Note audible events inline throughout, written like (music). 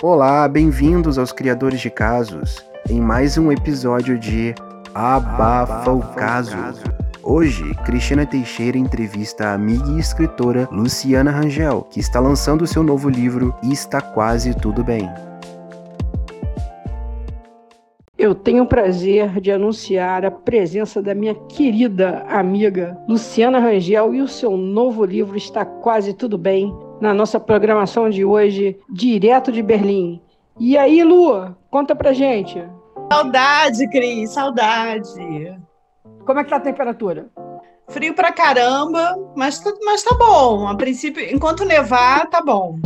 Olá, bem-vindos aos Criadores de Casos, em mais um episódio de Abafa o Caso. Hoje, Cristina Teixeira entrevista a amiga e escritora Luciana Rangel, que está lançando seu novo livro E Está Quase Tudo Bem. Eu tenho o prazer de anunciar a presença da minha querida amiga Luciana Rangel e o seu novo livro Está Quase Tudo Bem, na nossa programação de hoje, direto de Berlim. E aí, Lu, conta pra gente. Saudade, Cris, saudade. Como é que tá a temperatura? Frio pra caramba, mas, mas tá bom. A princípio, enquanto nevar, tá bom.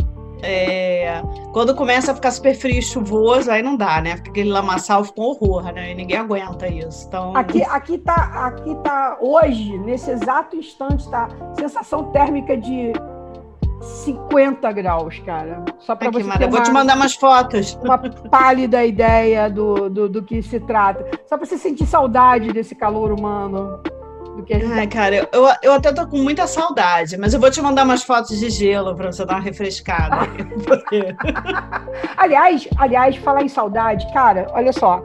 É, quando começa a ficar super frio e chuvoso, aí não dá, né? Porque aquele lamaçal ficou um horror, né? E ninguém aguenta isso. Então... Aqui, aqui, tá, aqui tá, hoje, nesse exato instante, tá sensação térmica de 50 graus, cara. Só para você ter uma, Vou te mandar umas fotos. Uma pálida ideia do, do, do que se trata. Só para você sentir saudade desse calor humano. Do que a gente Ai, tá... cara, eu, eu até tô com muita saudade, mas eu vou te mandar umas fotos de gelo para você dar uma refrescada. (laughs) (laughs) aliás, aliás, falar em saudade, cara, olha só.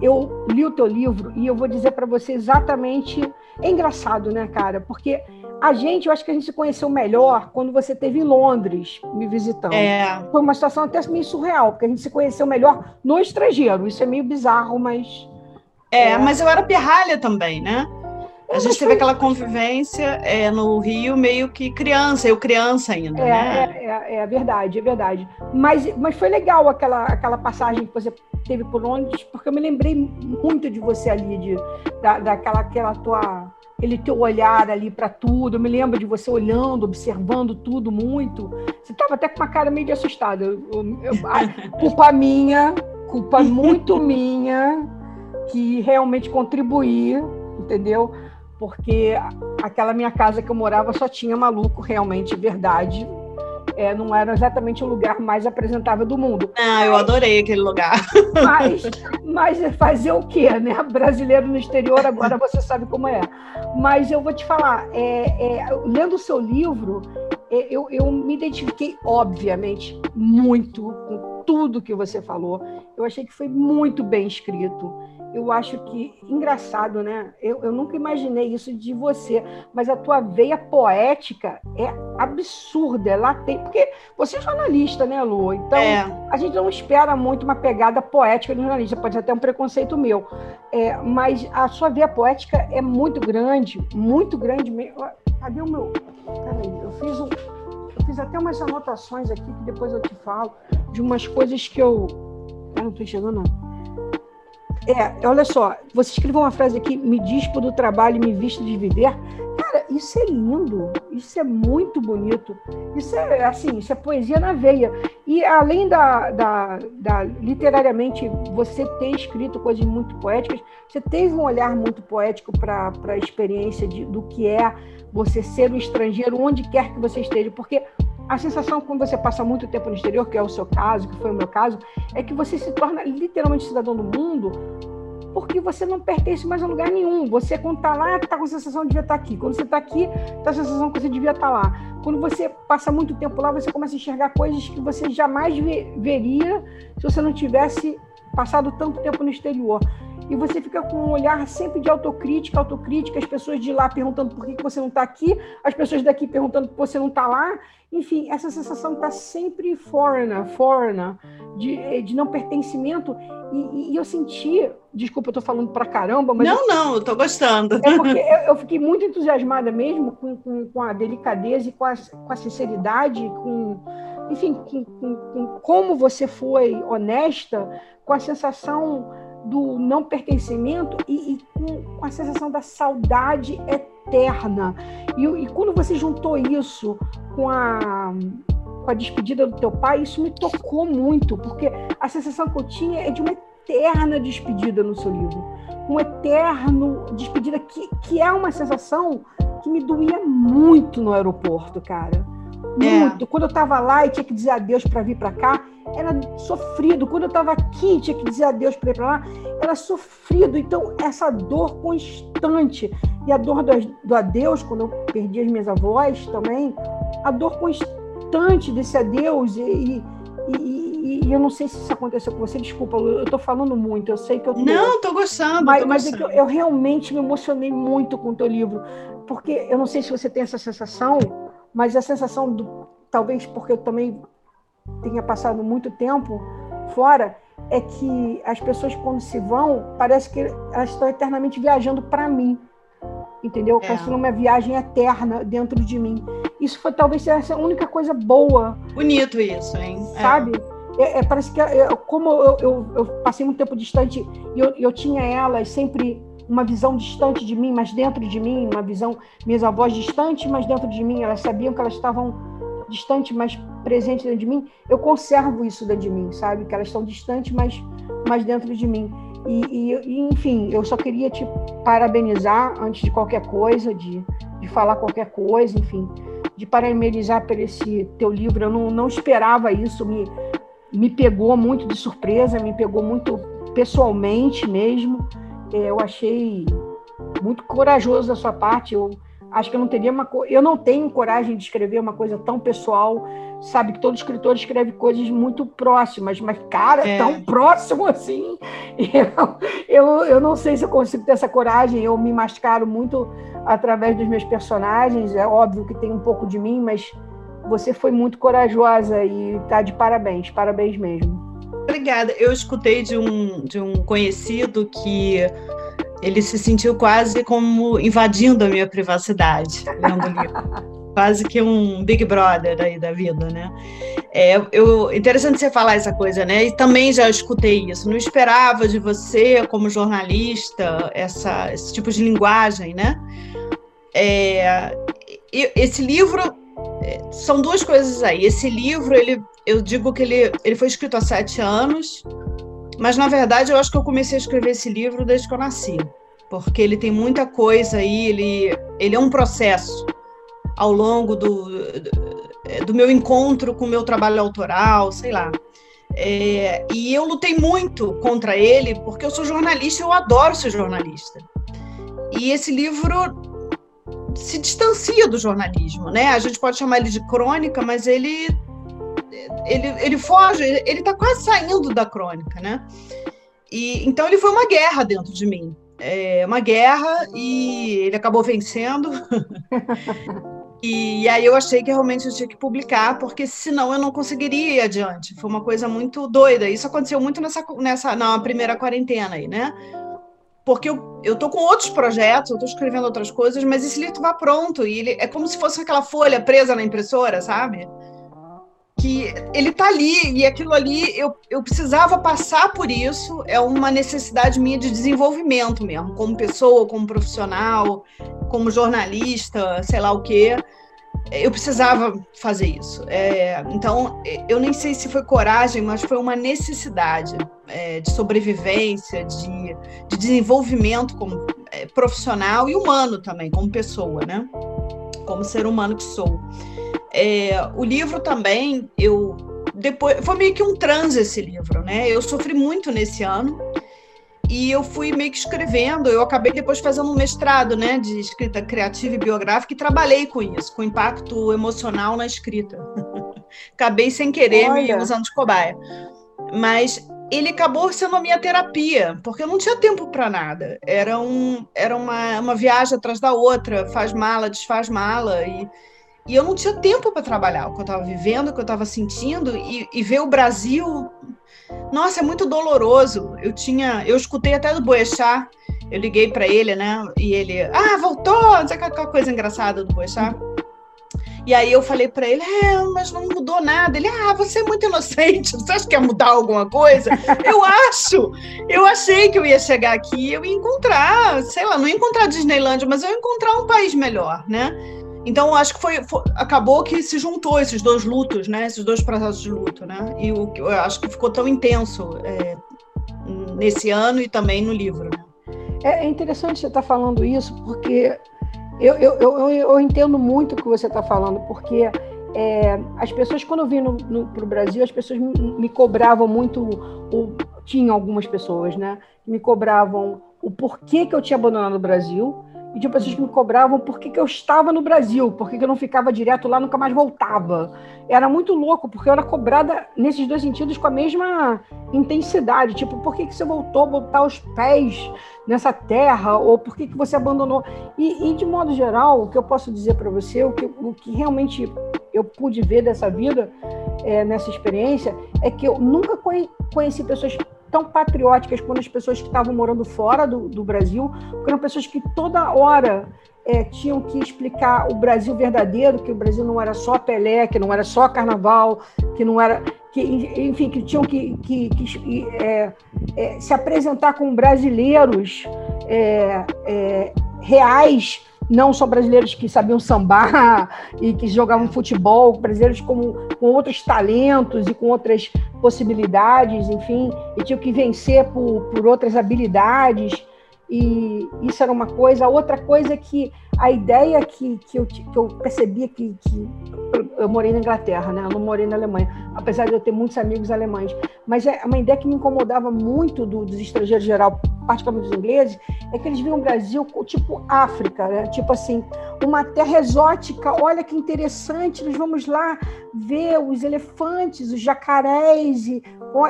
Eu li o teu livro e eu vou dizer para você exatamente. É engraçado, né, cara? Porque a gente, eu acho que a gente se conheceu melhor quando você esteve em Londres me visitando. É. Foi uma situação até meio surreal, porque a gente se conheceu melhor no estrangeiro. Isso é meio bizarro, mas. É, é... mas eu era pirralha também, né? A gente teve aquela convivência é, no Rio, meio que criança, eu criança ainda, é, né? É, é, é, verdade, é verdade. Mas, mas foi legal aquela, aquela passagem que você teve por Londres, porque eu me lembrei muito de você ali, de, da, daquela aquela tua aquele teu olhar ali para tudo. Eu me lembro de você olhando, observando tudo muito. Você estava até com uma cara meio de assustada. Eu, eu, eu, culpa (laughs) minha, culpa muito (laughs) minha, que realmente contribuí, entendeu? Porque aquela minha casa que eu morava só tinha maluco, realmente, verdade é, não era exatamente o lugar mais apresentável do mundo. Ah, eu adorei aquele lugar. Mas, mas fazer o quê, né? Brasileiro no exterior, agora você sabe como é. Mas eu vou te falar, é, é, lendo o seu livro, é, eu, eu me identifiquei, obviamente, muito com tudo que você falou. Eu achei que foi muito bem escrito eu acho que engraçado, né? Eu, eu nunca imaginei isso de você, mas a tua veia poética é absurda, é latente, porque você é jornalista, né, Lu? Então é. a gente não espera muito uma pegada poética do jornalista, pode ser até um preconceito meu, é, mas a sua veia poética é muito grande, muito grande mesmo. Cadê o meu? Peraí, eu fiz um. Eu fiz até umas anotações aqui que depois eu te falo de umas coisas que eu. Ah, não estou enxergando, não é, olha só, você escreveu uma frase aqui, me dispo do trabalho e me visto de viver. Cara, isso é lindo, isso é muito bonito. Isso é assim, isso é poesia na veia. E além da, da, da literariamente você ter escrito coisas muito poéticas, você teve um olhar muito poético para a experiência de, do que é você ser um estrangeiro onde quer que você esteja, porque a sensação quando você passa muito tempo no exterior, que é o seu caso, que foi o meu caso, é que você se torna literalmente cidadão do mundo porque você não pertence mais a lugar nenhum. Você, quando está lá, está com a sensação de devia estar aqui. Quando você está aqui, está a sensação que você devia estar tá lá. Quando você passa muito tempo lá, você começa a enxergar coisas que você jamais veria se você não tivesse passado tanto tempo no exterior. E você fica com um olhar sempre de autocrítica, autocrítica, as pessoas de lá perguntando por que você não está aqui, as pessoas daqui perguntando por que você não está lá. Enfim, essa sensação está sempre foreigner, foreigner, de, de não pertencimento. E, e eu senti, desculpa, eu estou falando para caramba, mas. Não, não, eu estou gostando. É porque eu, eu, fiquei muito entusiasmada mesmo com, com, com a delicadeza e com a, com a sinceridade, com enfim, com, com, com, como você foi honesta, com a sensação do não pertencimento e, e com, com, a sensação da saudade eterna. E, e, quando você juntou isso com a, com a despedida do teu pai, isso me tocou muito, porque a sensação que eu tinha é de uma eterna despedida no seu livro. Um eterno despedida que, que é uma sensação que me doía muito no aeroporto, cara muito. É. Quando eu estava lá e tinha que dizer adeus para vir para cá, era sofrido. Quando eu estava aqui e tinha que dizer adeus para ir para lá, era sofrido. Então, essa dor constante. E a dor do, do adeus, quando eu perdi as minhas avós também, a dor constante desse adeus e, e, e, e, eu não sei se isso aconteceu com você, desculpa, eu estou falando muito, eu sei que eu tô, Não, estou gostando. Mas, tô mas gostando. É eu, eu, realmente me emocionei muito com o teu livro, porque eu não sei se você tem essa sensação, mas a sensação do. Talvez porque eu também tenha passado muito tempo fora, é que as pessoas, quando se vão, parece que elas estão eternamente viajando para mim entendeu? É. Construir uma viagem eterna dentro de mim. Isso foi talvez essa a única coisa boa. Bonito isso, hein? É. Sabe? É. É, parece que é, como eu, eu, eu, passei muito tempo distante e eu, eu tinha elas sempre uma visão distante de mim, mas dentro de mim, uma visão, minhas avós distantes, mas dentro de mim, elas sabiam que elas estavam distantes, mas presentes dentro de mim. Eu conservo isso dentro de mim, sabe? Que elas estão distantes, mas, mas dentro de mim. E, e, enfim, eu só queria te parabenizar antes de qualquer coisa, de, de falar qualquer coisa, enfim, de parabenizar por esse teu livro. Eu não, não esperava isso, me, me pegou muito de surpresa, me pegou muito pessoalmente mesmo. É, eu achei muito corajoso da sua parte. Eu, Acho que eu não teria uma eu não tenho coragem de escrever uma coisa tão pessoal. Sabe que todo escritor escreve coisas muito próximas, mas cara, é. tão próximo assim. (laughs) Eu, eu, eu não sei se eu consigo ter essa coragem. Eu me mascaro muito através dos meus personagens. É óbvio que tem um pouco de mim, mas você foi muito corajosa e tá de parabéns, parabéns mesmo. Obrigada. Eu escutei de um, de um conhecido que ele se sentiu quase como invadindo a minha privacidade lendo o livro. (laughs) quase que um Big Brother aí da vida, né? É, eu, interessante você falar essa coisa, né? E também já escutei isso. Não esperava de você, como jornalista, essa, esse tipo de linguagem, né? É, esse livro é, são duas coisas aí. Esse livro, ele, eu digo que ele, ele foi escrito há sete anos. Mas, na verdade, eu acho que eu comecei a escrever esse livro desde que eu nasci, porque ele tem muita coisa aí, ele, ele é um processo ao longo do, do meu encontro com o meu trabalho autoral, sei lá. É, e eu lutei muito contra ele, porque eu sou jornalista, eu adoro ser jornalista. E esse livro se distancia do jornalismo, né? A gente pode chamar ele de crônica, mas ele ele, ele foge, ele está quase saindo da crônica, né? E, então ele foi uma guerra dentro de mim. É, uma guerra e ele acabou vencendo. (laughs) e, e, aí eu achei que realmente eu tinha que publicar, porque senão eu não conseguiria ir adiante. Foi uma coisa muito doida. Isso aconteceu muito nessa, nessa na primeira quarentena aí, né? Porque eu, eu tô com outros projetos, eu tô escrevendo outras coisas, mas esse livro vai pronto. E ele é como se fosse aquela folha presa na impressora, sabe? Que ele está ali e aquilo ali eu, eu precisava passar por isso, é uma necessidade minha de desenvolvimento mesmo, como pessoa, como profissional, como jornalista, sei lá o quê. Eu precisava fazer isso. É, então, eu nem sei se foi coragem, mas foi uma necessidade é, de sobrevivência, de, de desenvolvimento como é, profissional e humano também, como pessoa, né? Como ser humano que sou. É, o livro também, eu depois foi meio que um transe esse livro, né? Eu sofri muito nesse ano e eu fui meio que escrevendo. Eu acabei depois fazendo um mestrado, né, de escrita criativa e biográfica e trabalhei com isso, com impacto emocional na escrita. (laughs) acabei sem querer Olha. me usando de cobaia, mas ele acabou sendo a minha terapia, porque eu não tinha tempo para nada. Era, um, era uma, uma viagem atrás da outra, faz mala, desfaz mala e e eu não tinha tempo para trabalhar o que eu estava vivendo, o que eu estava sentindo, e, e, ver o Brasil. Nossa, é muito doloroso. Eu tinha, eu escutei até do Boechat, eu liguei para ele, né? E ele, ah, voltou, não sei aquela coisa engraçada do Boechat. E aí eu falei para ele, é, mas não mudou nada. Ele, ah, você é muito inocente, você acha que ia mudar alguma coisa? eu acho, eu achei que eu ia chegar aqui, eu ia encontrar, sei lá, não ia encontrar Disneylandia, mas eu ia encontrar um país melhor, né? Então, acho que foi, foi, acabou que se juntou esses dois lutos, né? Esses dois processos de luto, né? E o, eu acho que ficou tão intenso é, nesse ano e também no livro. Né? É, é interessante você estar tá falando isso, porque eu, eu, eu, eu, entendo muito o que você está falando, porque é, as pessoas, quando eu vim para o Brasil, as pessoas me, me cobravam muito, o, tinha algumas pessoas, né? Me cobravam o porquê que eu tinha abandonado o Brasil e tinha pessoas que me cobravam por que, que eu estava no Brasil, por que, que eu não ficava direto lá, nunca mais voltava. era muito louco, porque eu era cobrada nesses dois sentidos com a mesma intensidade. Tipo, por que, que você voltou a botar os pés nessa terra? Ou por que, que você abandonou? E, e de modo geral, o que eu posso dizer para você, o que, o que realmente eu pude ver dessa vida, é, nessa experiência, é que eu nunca conheci pessoas tão patrióticas quanto as pessoas que estavam morando fora do, do Brasil, porque eram pessoas que toda hora é, tinham que explicar o Brasil verdadeiro, que o Brasil não era só Pelé, que não era só Carnaval, que não era, que, enfim, que tinham que, que, que é, é, se apresentar como brasileiros é, é, reais, não só brasileiros que sabiam sambar (laughs) e que jogavam futebol, brasileiros com, com outros talentos e com outras possibilidades, enfim, e tinham que vencer por, por outras habilidades e isso era uma coisa. Outra coisa é que a ideia que, que, eu, que eu percebia que, que eu morei na Inglaterra, né? Eu não morei na Alemanha, apesar de eu ter muitos amigos alemães. Mas é uma ideia que me incomodava muito do, dos estrangeiros geral, particularmente dos ingleses, é que eles viam o Brasil tipo África, né? Tipo assim, uma terra exótica. Olha que interessante, nós vamos lá ver os elefantes, os jacarés, e,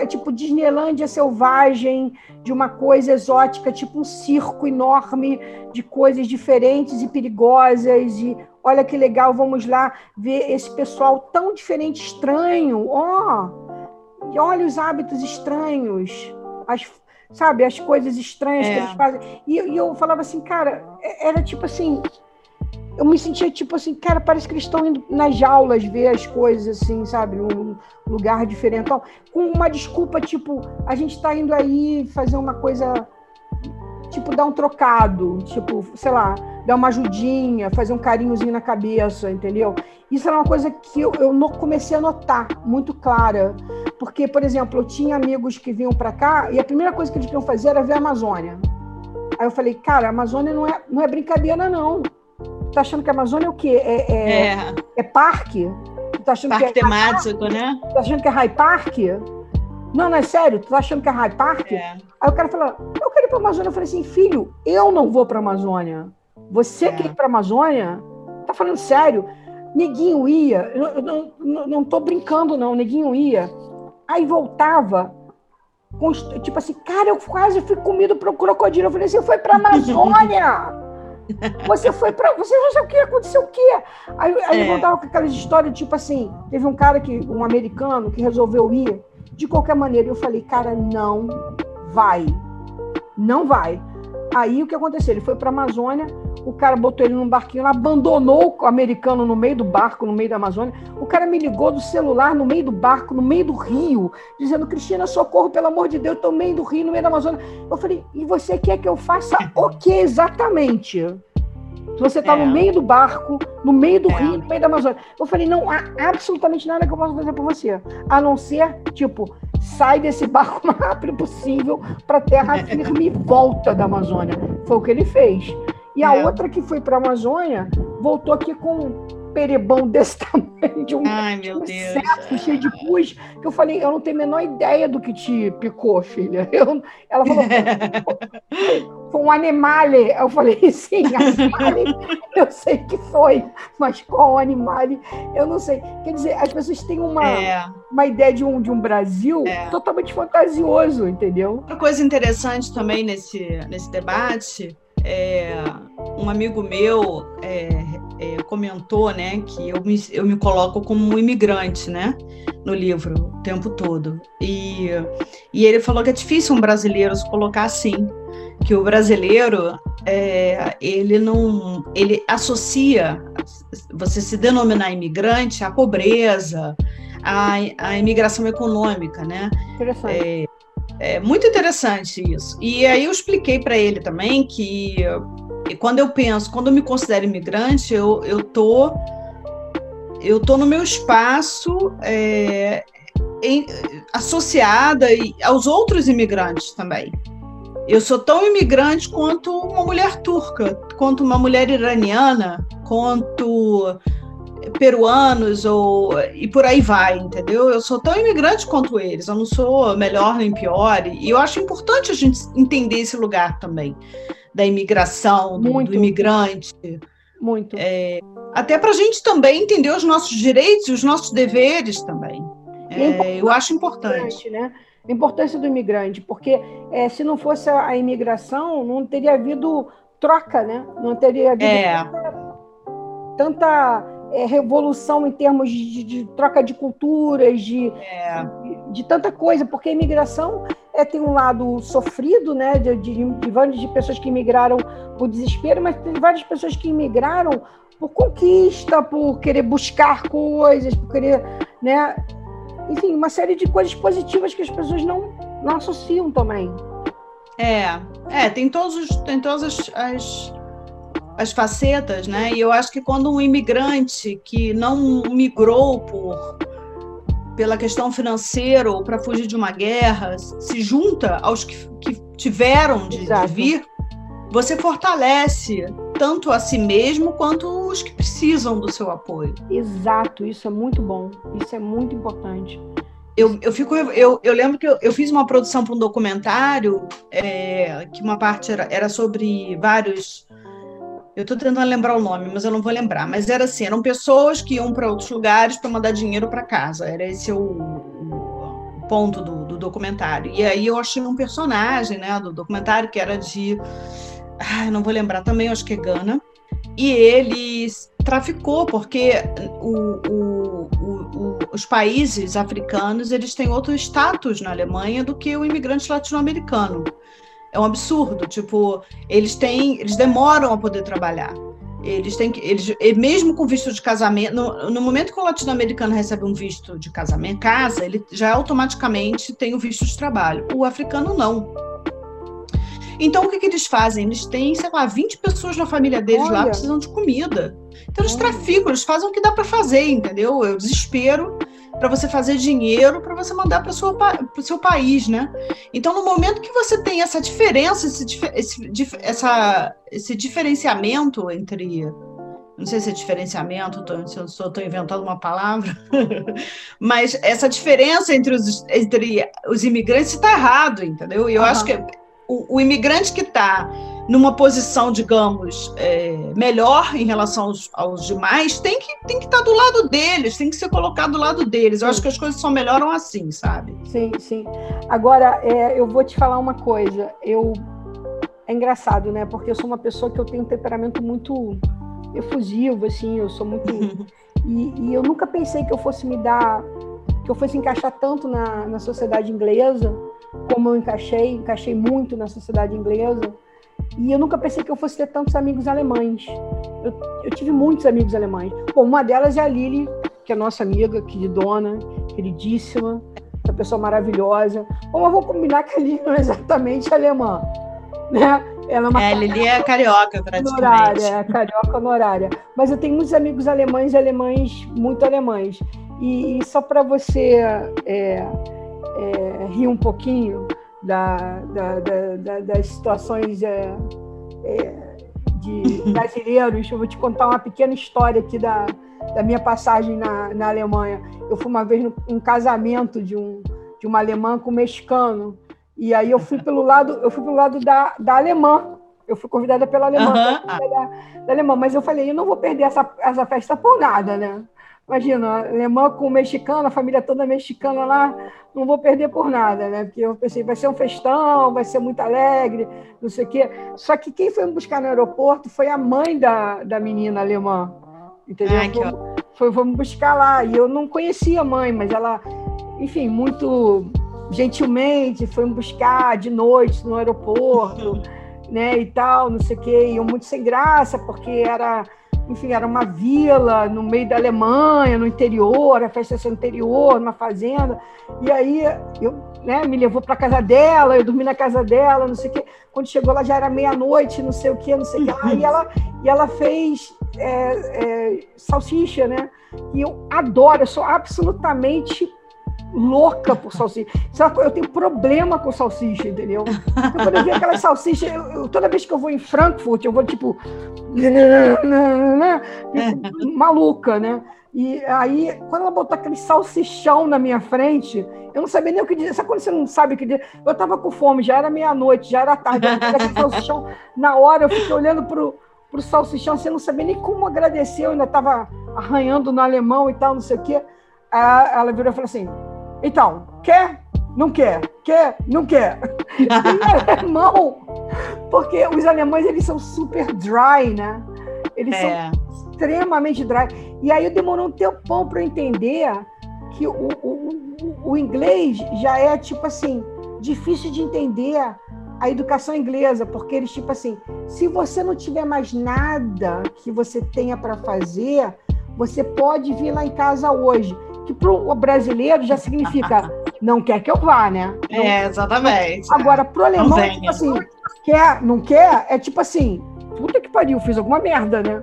tipo Disneylândia selvagem, de uma coisa exótica, tipo um circo enorme de coisas diferentes e perigosas e olha que legal, vamos lá ver esse pessoal tão diferente, estranho. Ó, oh, e olha os hábitos estranhos, as, sabe, as coisas estranhas é. que eles fazem. E, e, eu falava assim, cara, é, era tipo assim, eu me sentia tipo assim, cara, parece que eles estão indo nas jaulas ver as coisas assim, sabe, num lugar diferente, então, com uma desculpa tipo, a gente está indo aí fazer uma coisa tipo, dar um trocado, tipo, sei lá, dar uma ajudinha, fazer um carinhozinho na cabeça, entendeu? Isso era uma coisa que eu, eu comecei a notar muito clara. Porque, por exemplo, eu tinha amigos que vinham para cá e a primeira coisa que eles queriam fazer era ver a Amazônia. Aí eu falei, cara, a Amazônia não é, não é brincadeira, não. Tá achando que a Amazônia é o quê? É, é, é. é parque? Tá achando parque que é temático, né? Tá achando que é High Park? Não, não é sério? Tu tá achando que é High Park? É. Aí o cara falou, eu quero ir pra Amazônia. Eu falei assim, filho, eu não vou pra Amazônia. Você é. quer ir pra Amazônia? Tá falando sério? Neguinho ia, eu não, não, não tô brincando, não. Neguinho ia. Aí voltava, com, tipo assim, cara, eu quase fui comido pro crocodilo. Eu falei assim, foi pra Amazônia! (laughs) Você foi para. Você já sabe o que aconteceu o quê? Aí, aí é. voltava com aquelas histórias, tipo assim, teve um cara que, um americano, que resolveu ir de qualquer maneira. Eu falei, cara, não vai. Não vai. Aí o que aconteceu? Ele foi para a Amazônia, o cara botou ele num barquinho, abandonou o americano no meio do barco, no meio da Amazônia. O cara me ligou do celular no meio do barco, no meio do rio, dizendo: Cristina, socorro, pelo amor de Deus, estou no meio do rio, no meio da Amazônia. Eu falei: e você quer que eu faça o que exatamente? Você está é. no meio do barco, no meio do é. rio, no meio da Amazônia. Eu falei, não há absolutamente nada que eu possa fazer por você. A não ser, tipo, sai desse barco o mais rápido possível para a terra (laughs) firme e volta da Amazônia. Foi o que ele fez. E a é. outra que foi para a Amazônia voltou aqui com perebão desse (laughs) tamanho, de um, Ai, cheio de pus, que eu falei, eu não tenho a menor ideia do que te picou, filha. (laughs) Eu, ela falou, foi um animale. Eu falei, (laughs) sim, animale, eu sei que foi, mas qual animale, eu não sei. Quer dizer, as pessoas têm uma, é. uma ideia de um, de um Brasil é. totalmente fantasioso, entendeu? Outra coisa interessante também nesse, nesse debate é, um amigo meu é, é, comentou né, que eu me, eu me coloco como um imigrante né, no livro o tempo todo. E, e ele falou que é difícil um brasileiro se colocar assim, que o brasileiro é, ele não ele associa você se denominar imigrante à pobreza, à, à imigração econômica, né? Interessante. É, é muito interessante isso. E aí eu expliquei para ele também que quando eu penso, quando eu me considero imigrante, eu, eu tô eu tô no meu espaço é, em, associada aos outros imigrantes também. Eu sou tão imigrante quanto uma mulher turca, quanto uma mulher iraniana, quanto peruanos ou e por aí vai, entendeu? Eu sou tão imigrante quanto eles, eu não sou melhor nem pior, e eu acho importante a gente entender esse lugar também da imigração, do, do imigrante, Muito. É, até para a gente também entender os nossos direitos e os nossos deveres também. É, eu acho importante. Né? A importância do imigrante, porque é, se não fosse a imigração, não teria havido troca, né? Não teria havido é. tanta, tanta é, revolução em termos de, de, troca de culturas, de, é. de, de, tanta coisa, porque a imigração é, tem um lado sofrido, né, de, de, várias pessoas que imigraram por desespero, mas tem várias pessoas que imigraram por conquista, por querer buscar coisas, por querer, né, enfim, uma série de coisas positivas que as pessoas não, não associam também. É, é, tem todos os, tem todas as, as, as facetas, né? E eu acho que quando um imigrante que não migrou por pela questão financeira ou para fugir de uma guerra, se junta aos que, que tiveram de, de vir, você fortalece tanto a si mesmo quanto os que precisam do seu apoio. Exato, isso é muito bom, isso é muito importante. Eu, eu, fico, eu, eu lembro que eu, eu fiz uma produção para um documentário é, que uma parte era, era sobre vários. Eu estou tentando lembrar o nome, mas eu não vou lembrar. Mas era assim: eram pessoas que iam para outros lugares para mandar dinheiro para casa. Era esse o, o ponto do, do, documentário. E aí eu achei um personagem né, do documentário que era de. Não vou lembrar também, acho que é Gana. E ele traficou, porque o, o, os países africanos eles têm outro status na Alemanha do que o imigrante latino-americano. É um absurdo, tipo, eles têm, eles demoram a poder trabalhar. Eles têm que, eles, mesmo com visto de casamento, no, no momento que o latino-americano recebe um visto de casamento, casa, ele já automaticamente tem o visto de trabalho. O africano não. Então, o que, que eles fazem? Eles têm, sei lá, 20 pessoas na família deles Olha. lá precisam de comida. Então, eles traficam, eles fazem o que dá para fazer, entendeu? É o desespero para você fazer dinheiro para você mandar para o seu país, né? Então, no momento que você tem essa diferença, esse, esse, essa, esse diferenciamento entre não sei se é diferenciamento, tô, se eu estou inventando uma palavra, (laughs) mas essa diferença entre os, entre os imigrantes está errado, entendeu? E eu uhum. acho que o, o imigrante que está numa posição, digamos, é, melhor em relação aos, aos, demais, tem que tem que estar tá do lado deles, tem que ser colocado do lado deles. Eu acho que as coisas só melhoram assim, sabe? Sim, sim. Agora, é, eu vou te falar uma coisa. Eu é engraçado, né? Porque eu sou uma pessoa que eu tenho um temperamento muito efusivo, assim. Eu sou muito (laughs) e, e eu nunca pensei que eu fosse me dar, que eu fosse encaixar tanto na, na sociedade inglesa como eu encaixei, encaixei muito na sociedade inglesa. E eu nunca pensei que eu fosse ter tantos amigos alemães. Eu, eu tive muitos amigos alemães. Bom, uma delas é a Lili, que é nossa amiga, queridona, queridíssima, essa pessoa maravilhosa. Bom, eu vou combinar que a Lili não é exatamente alemã, né? Ela é, uma é, Lili é carioca, praticamente. Honorária, é carioca honorária. Mas eu tenho muitos amigos alemães e alemães muito alemães. E, e só para você é, é, rir um pouquinho da, da, da, das situações é, é, de brasileiros, eu vou te contar uma pequena história aqui da, da minha passagem na, na Alemanha. Eu fui uma vez num casamento de, um, de uma alemã com um mexicano, e aí eu fui pelo lado, eu fui pelo lado da, da alemã. Eu fui convidada pela alemã, uhum. da, da alemã, mas eu falei, eu não vou perder essa, essa festa por nada, né? Imagina, alemã com mexicana, a família toda mexicana lá, não vou perder por nada, né? Porque eu pensei, vai ser um festão, vai ser muito alegre, não sei o quê. Só que quem foi me buscar no aeroporto foi a mãe da, da menina alemã, entendeu? Ai, foi, foi, foi me buscar lá, e eu não conhecia a mãe, mas ela, enfim, muito gentilmente foi me buscar de noite no aeroporto, (laughs) né, e tal, não sei o quê, e eu muito sem graça, porque era enfim, era uma vila no meio da Alemanha, no interior, a festa no interior, numa fazenda. E aí eu, né, me levou para casa dela, eu dormi na casa dela, não sei o quê. Quando chegou lá já era meia-noite, não sei o quê, não sei o quê. Lá, e ela, e ela fez é, é, salsicha, né? E eu adoro, eu sou absolutamente louca por salsicha. Eu tenho problema com salsicha, entendeu? Então, quando eu vi aquelas salsichas, eu, eu, toda vez que eu vou em Frankfurt, eu vou tipo. maluca, né? E aí, quando ela botou aquele salsichão na minha frente, eu não sabia nem o que dizer. Sabe quando você não sabe o que dizer? Eu estava com fome, já era meia-noite, já era tarde, eu salsichão. Na hora, eu fiquei olhando pro pro salsichão, você não sabia nem como agradecer, eu ainda estava arranhando no alemão e tal, não sei o quê. Aí ela virou e falou assim: então, quer? Não quer? Quer? Não quer? (laughs) em alemão, porque os alemães eles são super dry, né? Eles é. são extremamente dry. E aí demorou um tempão para entender que o, o, o, o inglês já é tipo assim, difícil de entender a educação inglesa, porque eles, tipo assim, se você não tiver mais nada que você tenha para fazer, você pode vir lá em casa hoje. Que para o brasileiro já significa não quer que eu vá, né? Não, é, exatamente. Agora, pro alemão, é tipo assim, quer, não quer, é tipo assim, puta que pariu, fiz alguma merda, né?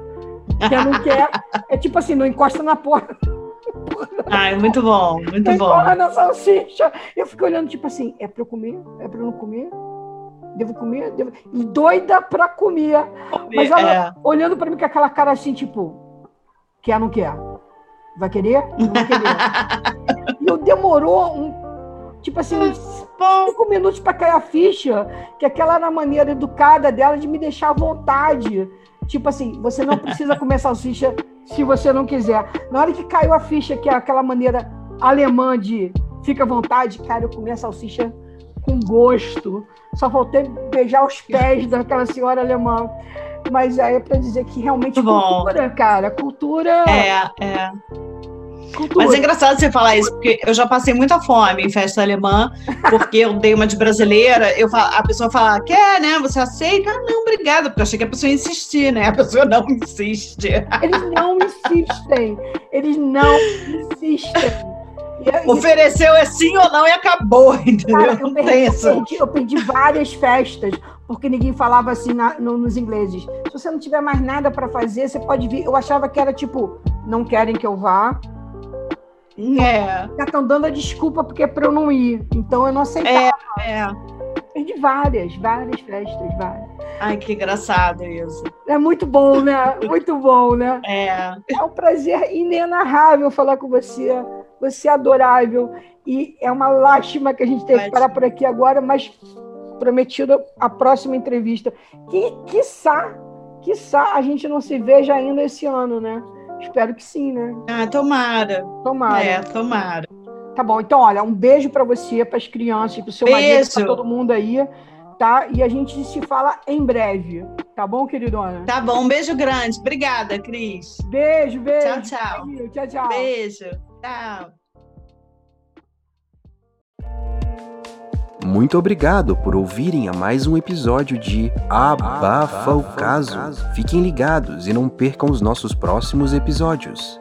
Quer, não quer, é tipo assim, não encosta na porta. Ah, é muito bom, muito bom. na salsicha. Eu fico olhando, tipo assim, é para eu comer? É para eu não comer? devo comer, devo... doida para comer. Mas ela é. olhando para mim com aquela cara assim, tipo, quer não quer? Vai querer? Não vai querer. (laughs) e eu demorou um, tipo assim, uns cinco minutos para cair a ficha, que aquela era a maneira educada dela de me deixar à vontade. Tipo assim, você não precisa comer salsicha se você não quiser. Na hora que caiu a ficha, que é aquela maneira alemã de fica à vontade, cara, eu comi a salsicha com gosto. Só faltei beijar os pés daquela senhora alemã. Mas aí é para dizer que realmente Bom. cultura, cara, cultura. É, é. Cultura. Mas é engraçado você falar isso, porque eu já passei muita fome em festa alemã, porque eu dei uma de brasileira, eu a pessoa fala, quer, né? Você aceita? Ah, não, obrigada, porque eu achei que a pessoa ia insistir, né? A pessoa não insiste. Eles não insistem. Eles não insistem. Ofereceu é sim ou não e acabou, (laughs) entendeu? Cara, eu, perdi, eu, perdi, eu, perdi, várias festas, porque ninguém falava assim na, no, nos ingleses. Se você não tiver mais nada para fazer, você pode vir. Eu achava que era tipo, não querem que eu vá. É. Já estão dando a desculpa porque é para eu não ir. Então eu não aceitava. É, é. Perdi várias, várias festas, várias. Ai, que engraçado isso. É muito bom, né? Muito bom, né? É. É um prazer inenarrável falar com você. Você é adorável. E é uma lástima que a gente teve que parar por aqui agora, mas prometido a próxima entrevista. Que, quiçá, quiçá a gente não se veja ainda esse ano, né? Espero que sim, né? Ah, tomara. Tomara. É, tomara. Tá bom, então, olha, um beijo para você, para as crianças, para o seu beijo. marido, para todo mundo aí, tá? E a gente se fala em breve, tá bom, queridona? Tá bom, um beijo grande. Obrigada, Cris. Beijo, beijo. Tchau, tchau. Beijo, tchau, tchau. Beijo. Tchau. Muito obrigado por ouvirem a mais um episódio de Abafa o Caso. Fiquem ligados e não percam os nossos próximos episódios.